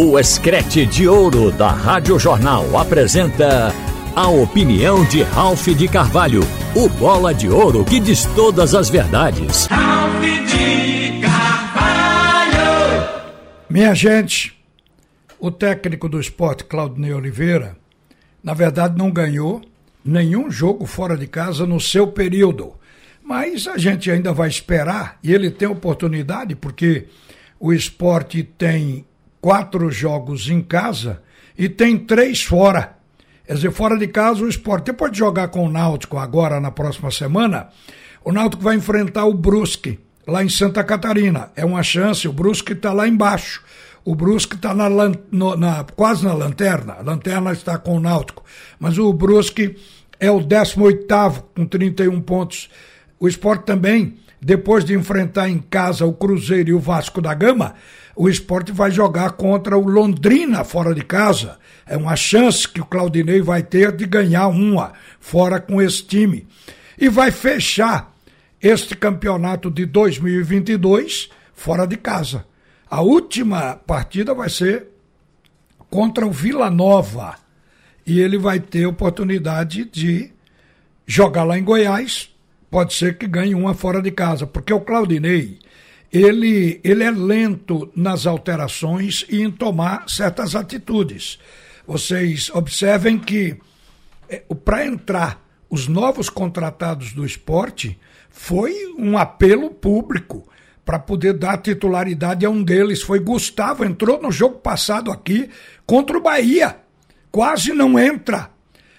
O Escrete de Ouro da Rádio Jornal apresenta a opinião de Ralph de Carvalho, o bola de ouro que diz todas as verdades. Ralph de Carvalho! Minha gente, o técnico do esporte, Claudinei Oliveira, na verdade não ganhou nenhum jogo fora de casa no seu período. Mas a gente ainda vai esperar e ele tem oportunidade, porque o esporte tem quatro jogos em casa e tem três fora. Quer dizer, fora de casa, o esporte, depois de jogar com o Náutico agora na próxima semana, o Náutico vai enfrentar o Brusque, lá em Santa Catarina. É uma chance, o Brusque está lá embaixo. O Brusque está na, na, quase na lanterna, a lanterna está com o Náutico, mas o Brusque é o 18 com 31 pontos. O esporte também, depois de enfrentar em casa o Cruzeiro e o Vasco da Gama, o esporte vai jogar contra o Londrina fora de casa. É uma chance que o Claudinei vai ter de ganhar uma fora com esse time. E vai fechar este campeonato de 2022 fora de casa. A última partida vai ser contra o Vila Nova. E ele vai ter oportunidade de jogar lá em Goiás. Pode ser que ganhe uma fora de casa, porque o Claudinei ele, ele é lento nas alterações e em tomar certas atitudes. Vocês observem que é, para entrar os novos contratados do esporte foi um apelo público para poder dar titularidade a um deles. Foi Gustavo, entrou no jogo passado aqui contra o Bahia. Quase não entra.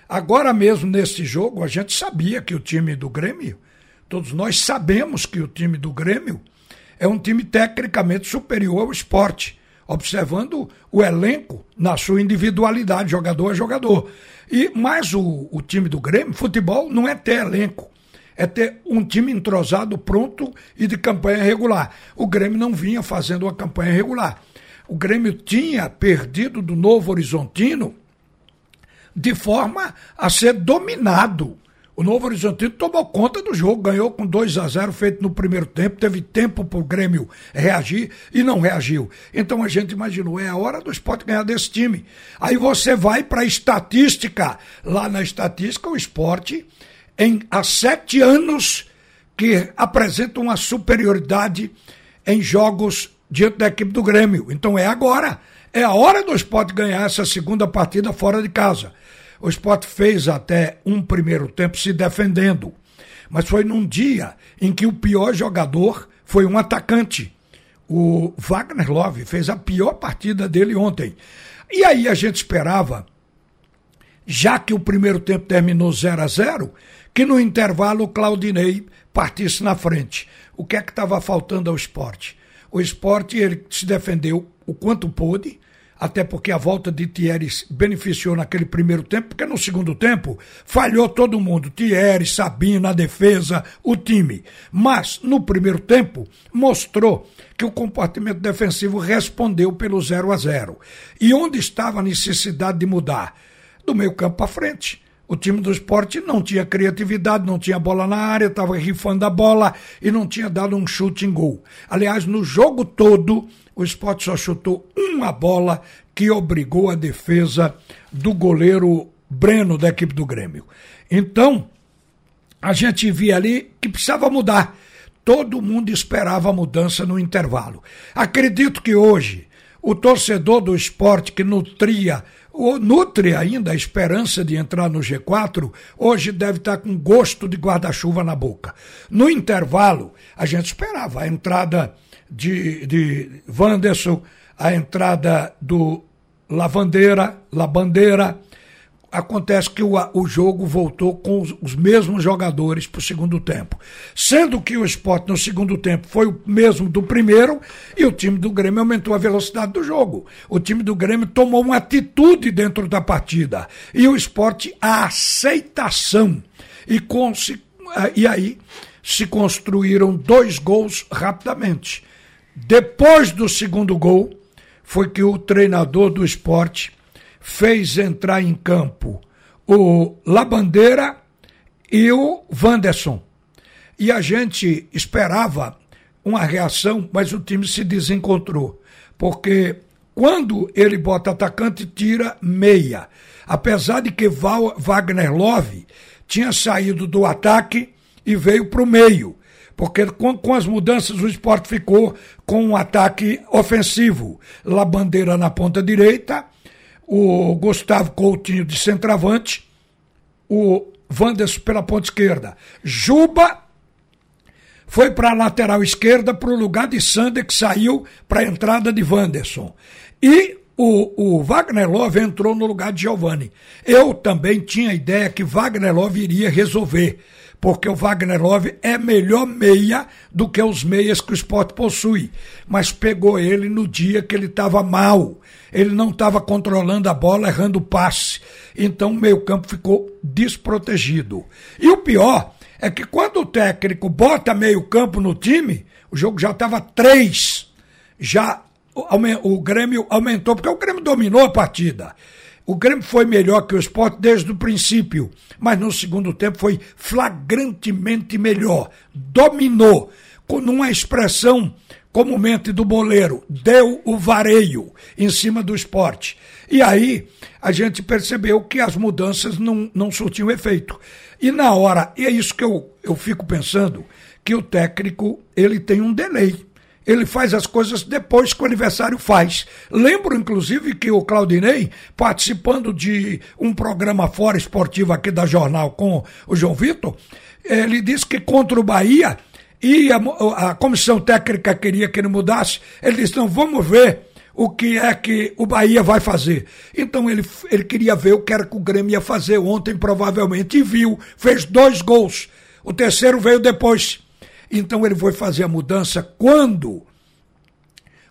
Agora mesmo nesse jogo, a gente sabia que o time do Grêmio, todos nós sabemos que o time do Grêmio é um time tecnicamente superior ao esporte, observando o elenco na sua individualidade, jogador a jogador. E mais o, o time do Grêmio, futebol não é ter elenco, é ter um time entrosado, pronto e de campanha regular. O Grêmio não vinha fazendo uma campanha regular. O Grêmio tinha perdido do Novo Horizontino de forma a ser dominado o Novo Horizontino tomou conta do jogo, ganhou com 2 a 0 feito no primeiro tempo, teve tempo para o Grêmio reagir e não reagiu. Então a gente imaginou, é a hora do esporte ganhar desse time. Aí você vai para a estatística. Lá na estatística, o esporte, em, há sete anos, que apresenta uma superioridade em jogos diante da equipe do Grêmio. Então é agora. É a hora do esporte ganhar essa segunda partida fora de casa. O esporte fez até um primeiro tempo se defendendo, mas foi num dia em que o pior jogador foi um atacante. O Wagner Love fez a pior partida dele ontem. E aí a gente esperava, já que o primeiro tempo terminou 0 a 0 que no intervalo o Claudinei partisse na frente. O que é que estava faltando ao esporte? O esporte ele se defendeu o quanto pôde, até porque a volta de Thierry beneficiou naquele primeiro tempo, porque no segundo tempo falhou todo mundo, Thierry, Sabino, a defesa, o time. Mas no primeiro tempo mostrou que o comportamento defensivo respondeu pelo 0 a 0. E onde estava a necessidade de mudar? Do meio campo para frente. O time do esporte não tinha criatividade, não tinha bola na área, estava rifando a bola e não tinha dado um chute em gol. Aliás, no jogo todo, o esporte só chutou uma bola que obrigou a defesa do goleiro Breno da equipe do Grêmio. Então, a gente via ali que precisava mudar. Todo mundo esperava a mudança no intervalo. Acredito que hoje o torcedor do esporte que nutria ou nutre ainda a esperança de entrar no G4, hoje deve estar com gosto de guarda-chuva na boca. No intervalo, a gente esperava a entrada de, de Wanderson, a entrada do Lavandeira, Labandeira. Acontece que o, o jogo voltou com os, os mesmos jogadores para o segundo tempo. Sendo que o esporte no segundo tempo foi o mesmo do primeiro e o time do Grêmio aumentou a velocidade do jogo. O time do Grêmio tomou uma atitude dentro da partida. E o esporte, a aceitação. E, com, se, e aí se construíram dois gols rapidamente. Depois do segundo gol, foi que o treinador do esporte fez entrar em campo o Labandeira e o Wanderson. E a gente esperava uma reação, mas o time se desencontrou, porque quando ele bota atacante, tira meia. Apesar de que Wagner Love tinha saído do ataque e veio para o meio. Porque com, com, as mudanças o esporte ficou com um ataque ofensivo. Labandeira na ponta direita, o Gustavo Coutinho de centroavante, o Wanderson pela ponta esquerda. Juba foi para a lateral esquerda para o lugar de Sander, que saiu para a entrada de Wanderson. E o, o, Wagner Love entrou no lugar de Giovanni. Eu também tinha a ideia que Wagner Love iria resolver, porque o Wagner Love é melhor meia do que os meias que o esporte possui. Mas pegou ele no dia que ele estava mal. Ele não estava controlando a bola, errando o passe. Então o meio-campo ficou desprotegido. E o pior é que quando o técnico bota meio campo no time, o jogo já estava três. Já o, Grêmio aumentou, porque o Grêmio dominou a partida. O Grêmio foi melhor que o esporte desde o princípio, mas no segundo tempo foi flagrantemente melhor. Dominou, com uma expressão comumente do boleiro, deu o vareio em cima do esporte. E aí a gente percebeu que as mudanças não, não surtiam efeito. E na hora, e é isso que eu, eu fico pensando, que o técnico ele tem um delay. Ele faz as coisas depois que o aniversário faz. Lembro, inclusive, que o Claudinei, participando de um programa fora esportivo aqui da Jornal com o João Vitor, ele disse que contra o Bahia, e a, a comissão técnica queria que ele mudasse, ele disse, não, vamos ver o que é que o Bahia vai fazer. Então ele, ele queria ver o que era que o Grêmio ia fazer ontem, provavelmente, e viu, fez dois gols. O terceiro veio depois. Então ele foi fazer a mudança quando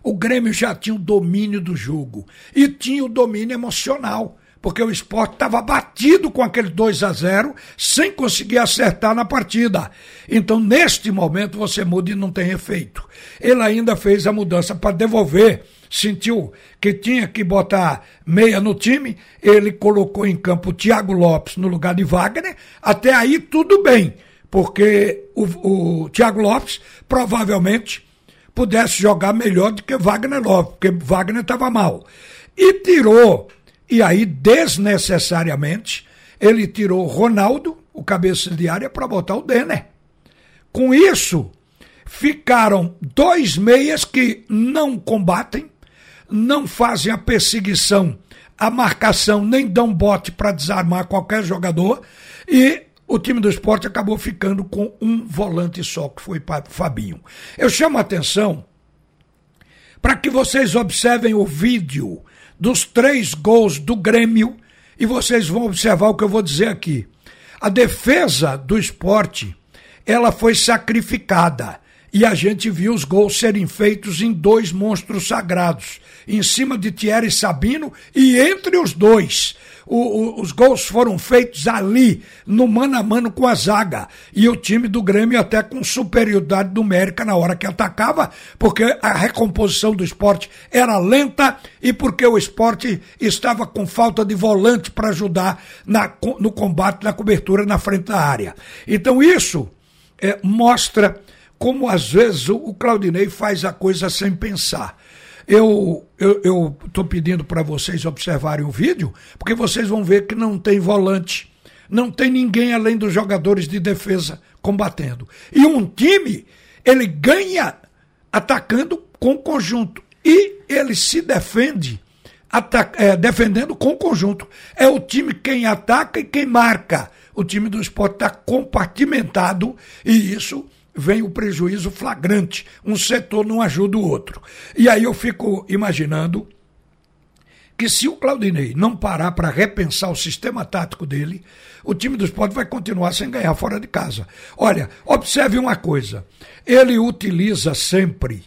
o Grêmio já tinha o domínio do jogo e tinha o domínio emocional porque o esporte estava batido com aquele 2 a 0 sem conseguir acertar na partida. Então, neste momento, você muda e não tem efeito. Ele ainda fez a mudança para devolver, sentiu que tinha que botar meia no time, ele colocou em campo o Thiago Lopes no lugar de Wagner. Até aí, tudo bem, porque o, o Thiago Lopes provavelmente pudesse jogar melhor do que Wagner Lopes, porque Wagner estava mal. E tirou e aí, desnecessariamente, ele tirou Ronaldo, o cabeça de área, para botar o Denner. Com isso, ficaram dois meias que não combatem, não fazem a perseguição, a marcação, nem dão bote para desarmar qualquer jogador. E o time do esporte acabou ficando com um volante só, que foi Fabinho. Eu chamo a atenção para que vocês observem o vídeo dos três gols do Grêmio e vocês vão observar o que eu vou dizer aqui. A defesa do esporte, ela foi sacrificada e a gente viu os gols serem feitos em dois monstros sagrados, em cima de Thierry Sabino e entre os dois o, o, os gols foram feitos ali, no mano a mano com a zaga. E o time do Grêmio até com superioridade numérica na hora que atacava, porque a recomposição do esporte era lenta e porque o esporte estava com falta de volante para ajudar na, no combate, na cobertura na frente da área. Então isso é, mostra como às vezes o Claudinei faz a coisa sem pensar. Eu eu estou pedindo para vocês observarem o vídeo, porque vocês vão ver que não tem volante, não tem ninguém além dos jogadores de defesa combatendo. E um time, ele ganha atacando com conjunto e ele se defende é, defendendo com conjunto. É o time quem ataca e quem marca. O time do esporte está compartimentado e isso vem o prejuízo flagrante. Um setor não ajuda o outro. E aí eu fico imaginando que se o Claudinei não parar para repensar o sistema tático dele, o time do esporte vai continuar sem ganhar fora de casa. Olha, observe uma coisa: ele utiliza sempre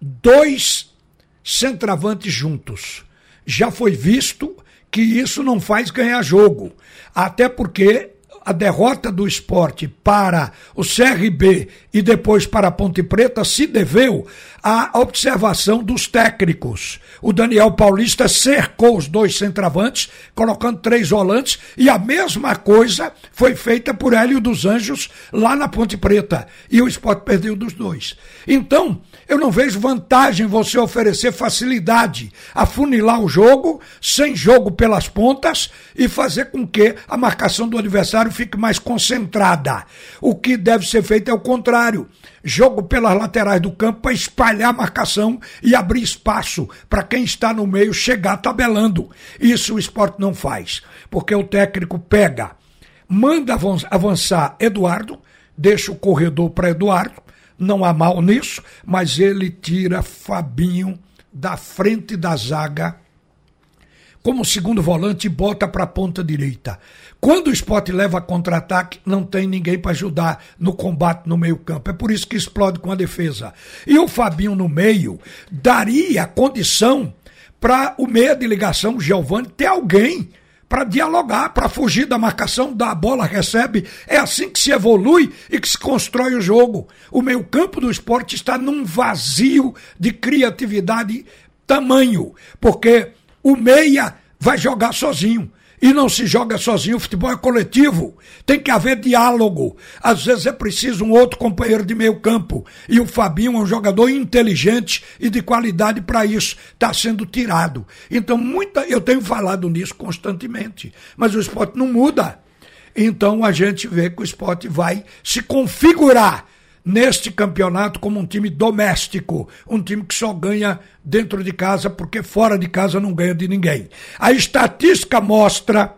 dois centravantes juntos. Já foi visto que isso não faz ganhar jogo. Até porque a derrota do esporte para o CRB e depois para a Ponte Preta se deveu à observação dos técnicos. O Daniel Paulista cercou os dois centravantes, colocando três volantes, e a mesma coisa foi feita por Hélio dos Anjos lá na Ponte Preta. E o esporte perdeu dos dois. Então, Eu não vejo vantagem você oferecer facilidade, afunilar o jogo, sem jogo pelas pontas e fazer com que a marcação do adversário fique mais concentrada. O que deve ser feito é o contrário. Jogo pelas laterais do campo para espalhar a marcação e abrir espaço para quem está no meio chegar tabelando. Isso o esporte não faz, porque o técnico pega, manda avançar Eduardo, deixa o corredor para Eduardo não há mal nisso, mas ele tira Fabinho da frente da zaga como segundo volante e bota para a ponta direita. Quando o esporte leva contra-ataque, não tem ninguém para ajudar no combate no meio-campo. É por isso que explode com a defesa. E o Fabinho no meio daria condição para o meia de ligação, o Giovanni, ter alguém para dialogar, para fugir da marcação, da bola, recebe. É assim que se evolui e que se constrói o jogo. O meio-campo do esporte está num vazio de criatividade tamanho, porque o meia vai jogar sozinho. E não se joga sozinho, o futebol é coletivo. Tem que haver diálogo. Às vezes é preciso um outro companheiro de meio campo. E o Fabinho é um jogador inteligente e de qualidade para isso. Está sendo tirado. Então, muita, eu tenho falado nisso constantemente. Mas o esporte não muda. Então a gente vê que o esporte vai se configurar neste campeonato como um time doméstico, um time que só ganha dentro de casa porque fora de casa não ganha de ninguém. A estatística mostra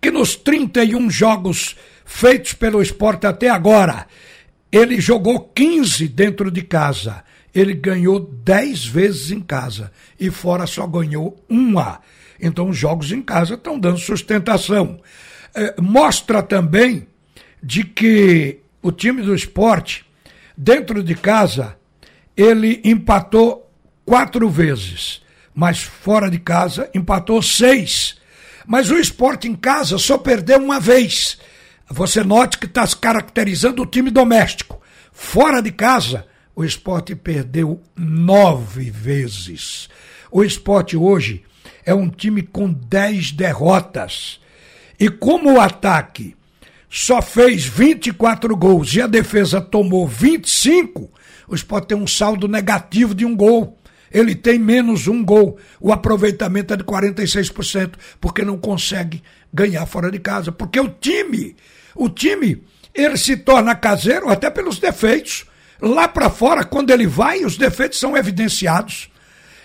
que nos 31 jogos feitos pelo esporte até agora, ele jogou 15 dentro de casa. Ele ganhou 10 vezes em casa e fora só ganhou uma. Então os jogos em casa estão dando sustentação. É, mostra também de que o time do esporte, dentro de casa, ele empatou quatro vezes, mas fora de casa empatou seis. Mas o esporte em casa só perdeu uma vez. Você note que está se caracterizando o time doméstico. Fora de casa, o esporte perdeu nove vezes. O esporte hoje é um time com dez derrotas. E como o ataque só fez 24 gols e a defesa tomou 25, o Sport tem um saldo negativo de um gol. Ele tem menos um gol. O aproveitamento é de 46%, porque não consegue ganhar fora de casa. Porque o time, o time, ele se torna caseiro até pelos defeitos. Lá para fora, quando ele vai, os defeitos são evidenciados.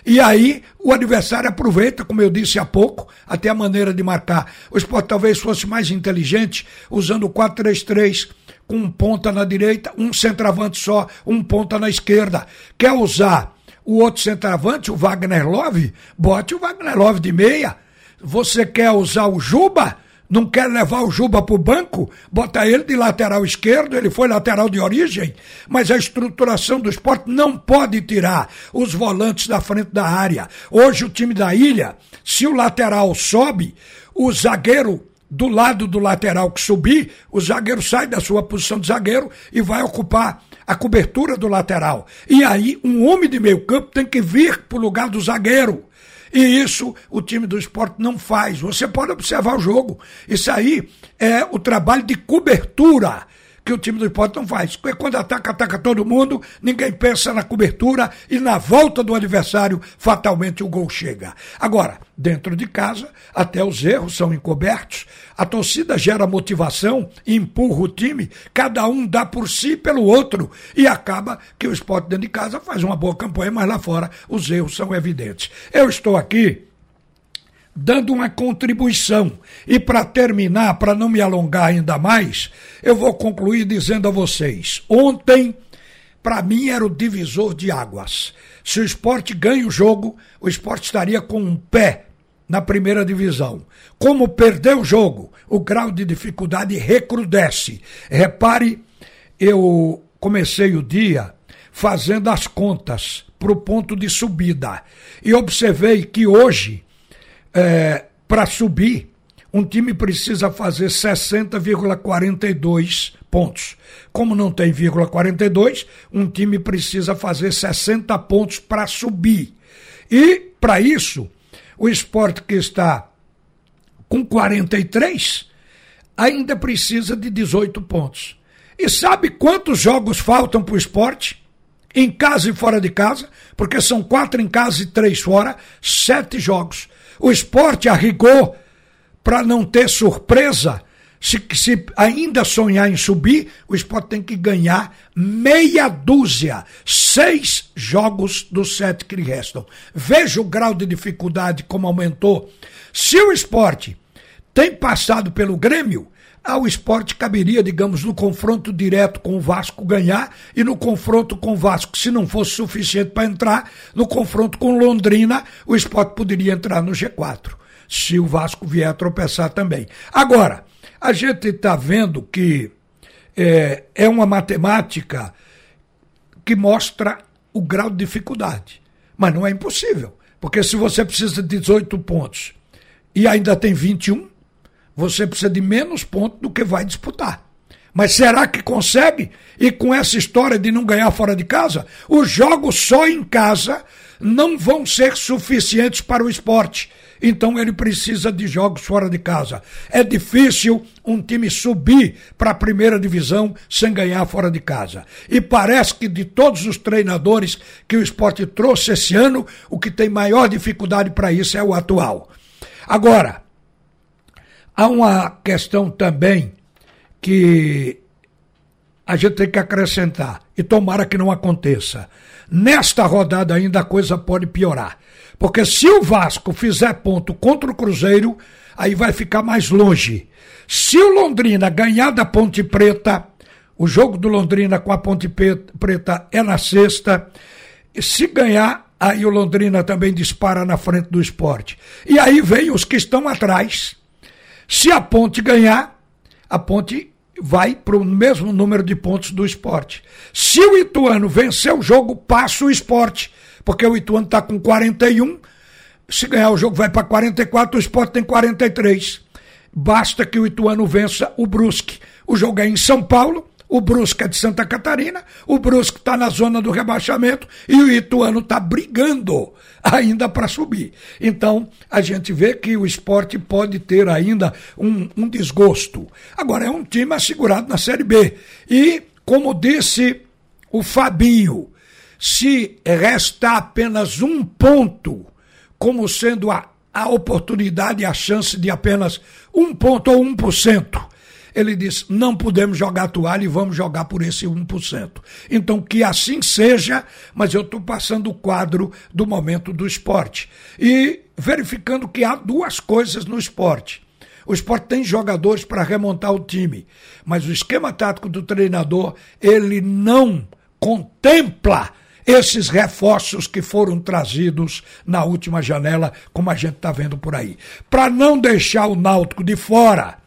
E aí o adversário aproveita, como eu disse há pouco, até a maneira de marcar. O esporte talvez fosse mais inteligente, usando o 4-3-3, com um ponta na direita, um centroavante só, um ponta na esquerda. Quer usar o outro centroavante, o Wagner Love? Bote o Wagner Love de meia. Você quer usar o Juba? Não quer levar o Juba para o banco, bota ele de lateral esquerdo, ele foi lateral de origem, mas a estruturação do esporte não pode tirar os volantes da frente da área. Hoje o time da ilha, se o lateral sobe, o zagueiro do lado do lateral que subir, o zagueiro sai da sua posição de zagueiro e vai ocupar a cobertura do lateral. E aí, um homem de meio campo tem que vir para o lugar do zagueiro. E isso o time do esporte não faz. Você pode observar o jogo. Isso aí é o trabalho de cobertura que o time do esporte não faz. Quando ataca, ataca todo mundo, ninguém pensa na cobertura e na volta do adversário, fatalmente o gol chega. Agora, dentro de casa, até os erros são encobertos, a torcida gera motivação, empurra o time, cada um dá por si pelo outro e acaba que o esporte dentro de casa faz uma boa campanha, mas lá fora os erros são evidentes. Eu estou aqui dando uma contribuição. E para terminar, para não me alongar ainda mais, eu vou concluir dizendo a vocês: ontem, para mim, era o divisor de águas. Se o esporte ganha o jogo, o esporte estaria com um pé na primeira divisão. Como perdeu o jogo, o grau de dificuldade recrudesce. Repare, eu comecei o dia fazendo as contas para o ponto de subida e observei que hoje é, para subir, um time precisa fazer 60,42 pontos. Como não tem vírgula 42, um time precisa fazer 60 pontos para subir. E, para isso, o esporte que está com 43 ainda precisa de 18 pontos. E sabe quantos jogos faltam para o esporte? em casa e fora de casa, porque são quatro em casa e três fora, sete jogos. O esporte arrigou para não ter surpresa. Se, se, ainda sonhar em subir, o esporte tem que ganhar meia dúzia, seis jogos dos sete que lhe restam. Veja o grau de dificuldade como aumentou. Se o esporte tem passado pelo Grêmio, ao esporte caberia, digamos, no confronto direto com o Vasco ganhar e no confronto com o Vasco, se não fosse suficiente para entrar, no confronto com Londrina, o esporte poderia entrar no G4, se o Vasco vier a tropeçar também. Agora, a gente está vendo que é, é uma matemática que mostra o grau de dificuldade, mas não é impossível, porque se você precisa de 18 pontos e ainda tem 21, você precisa de menos pontos do que vai disputar. Mas será que consegue? E com essa história de não ganhar fora de casa, os jogos só em casa não vão ser suficientes para o esporte. Então ele precisa de jogos fora de casa. É difícil um time subir para a primeira divisão sem ganhar fora de casa. E parece que de todos os treinadores que o esporte trouxe esse ano, o que tem maior dificuldade para isso é o atual. Agora, Há uma questão também que a gente tem que acrescentar, e tomara que não aconteça. Nesta rodada ainda a coisa pode piorar. Porque se o Vasco fizer ponto contra o Cruzeiro, aí vai ficar mais longe. Se o Londrina ganhar da Ponte Preta, o jogo do Londrina com a Ponte Preta é na sexta. Se ganhar, aí o Londrina também dispara na frente do esporte. E aí vem os que estão atrás se a ponte ganhar, a ponte vai para o mesmo número de pontos do esporte. Se o Ituano vencer o jogo, passa o esporte, porque o Ituano está com 41. Se ganhar o jogo, vai para 44, o esporte tem 43. Basta que o Ituano vença o Brusque. O jogo é em São Paulo, o Brusque é de Santa Catarina, o Brusque está na zona do rebaixamento e o Ituano está brigando ainda para subir. Então, a gente vê que o esporte pode ter ainda um, um desgosto. Agora, é um time assegurado na Série B. E, como disse o Fabinho, se restar apenas um ponto como sendo a, a oportunidade e a chance de apenas um ponto ou um por cento ele disse: não podemos jogar toalha e vamos jogar por esse 1%. Então, que assim seja, mas eu estou passando o quadro do momento do esporte. E verificando que há duas coisas no esporte. O esporte tem jogadores para remontar o time, mas o esquema tático do treinador, ele não contempla esses reforços que foram trazidos na última janela, como a gente está vendo por aí. Para não deixar o Náutico de fora,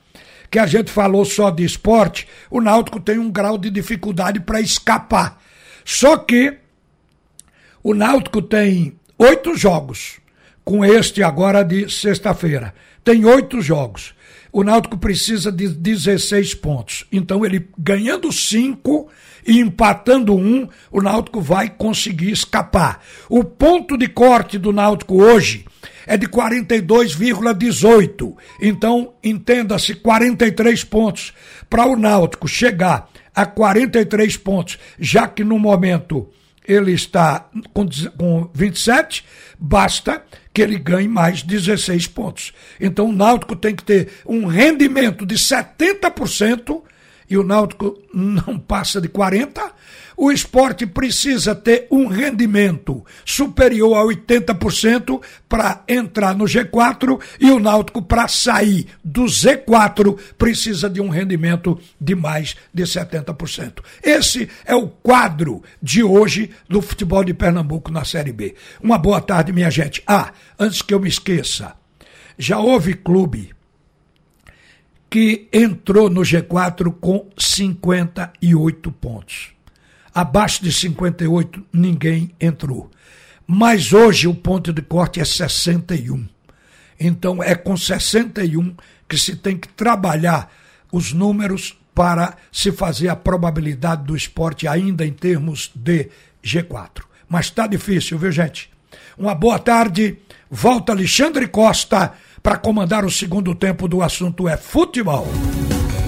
que a gente falou só de esporte, o Náutico tem um grau de dificuldade para escapar. Só que o Náutico tem oito jogos, com este agora de sexta-feira. Tem oito jogos. O Náutico precisa de 16 pontos. Então, ele ganhando cinco e empatando um, o Náutico vai conseguir escapar. O ponto de corte do Náutico hoje é de 42,18. Então, entenda-se 43 pontos para o Náutico chegar a 43 pontos, já que no momento ele está com, com 27, basta que ele ganhe mais 16 pontos. Então o Náutico tem que ter um rendimento de 70% e o Náutico não passa de 40%, o esporte precisa ter um rendimento superior a 80% para entrar no G4 e o Náutico, para sair do Z4, precisa de um rendimento de mais de 70%. Esse é o quadro de hoje do futebol de Pernambuco na Série B. Uma boa tarde, minha gente. Ah, antes que eu me esqueça, já houve clube que entrou no G4 com 58 pontos. Abaixo de 58, ninguém entrou. Mas hoje o ponto de corte é 61. Então é com 61 que se tem que trabalhar os números para se fazer a probabilidade do esporte ainda em termos de G4. Mas está difícil, viu, gente? Uma boa tarde. Volta Alexandre Costa para comandar o segundo tempo do assunto é futebol.